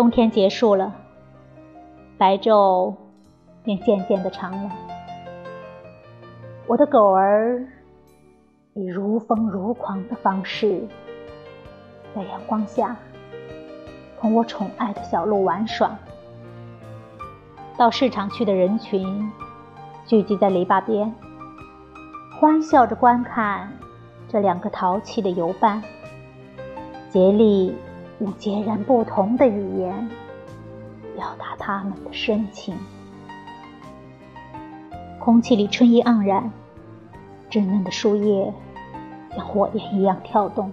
冬天结束了，白昼便渐渐的长了。我的狗儿以如疯如狂的方式，在阳光下同我宠爱的小鹿玩耍。到市场去的人群聚集在篱笆边，欢笑着观看这两个淘气的游伴，竭力用截然不同的语言表达他们的深情。空气里春意盎然，稚嫩的树叶像火焰一样跳动。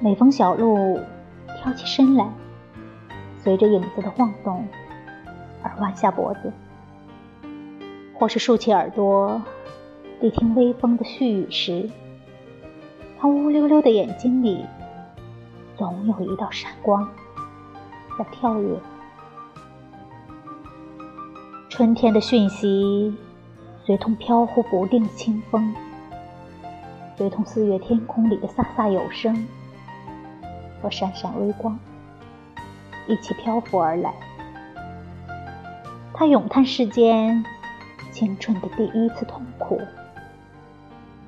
每逢小鹿跳起身来，随着影子的晃动。而弯下脖子，或是竖起耳朵，谛听微风的絮语时，他乌溜溜的眼睛里，总有一道闪光在跳跃。春天的讯息，随同飘忽不定的清风，随同四月天空里的飒飒有声和闪闪微光，一起漂浮而来。他咏叹世间青春的第一次痛苦，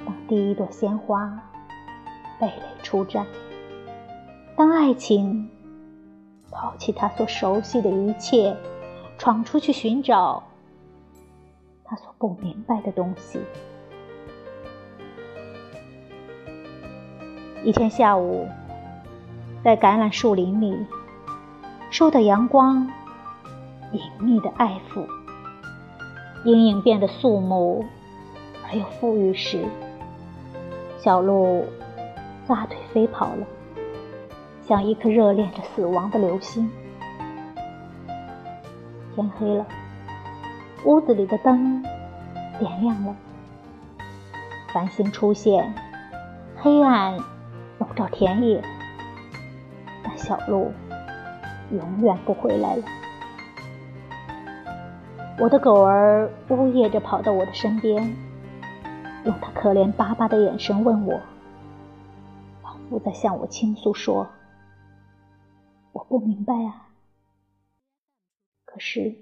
当第一朵鲜花蓓蕾初绽，当爱情抛弃他所熟悉的一切，闯出去寻找他所不明白的东西。一天下午，在橄榄树林里，受到阳光。隐秘的爱抚，阴影变得肃穆而又富裕时，小鹿撒腿飞跑了，像一颗热恋着死亡的流星。天黑了，屋子里的灯点亮了，繁星出现，黑暗笼罩田野，但小鹿永远不回来了。我的狗儿呜咽着跑到我的身边，用它可怜巴巴的眼神问我，仿佛在向我倾诉说：“我不明白啊，可是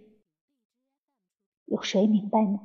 有谁明白呢？”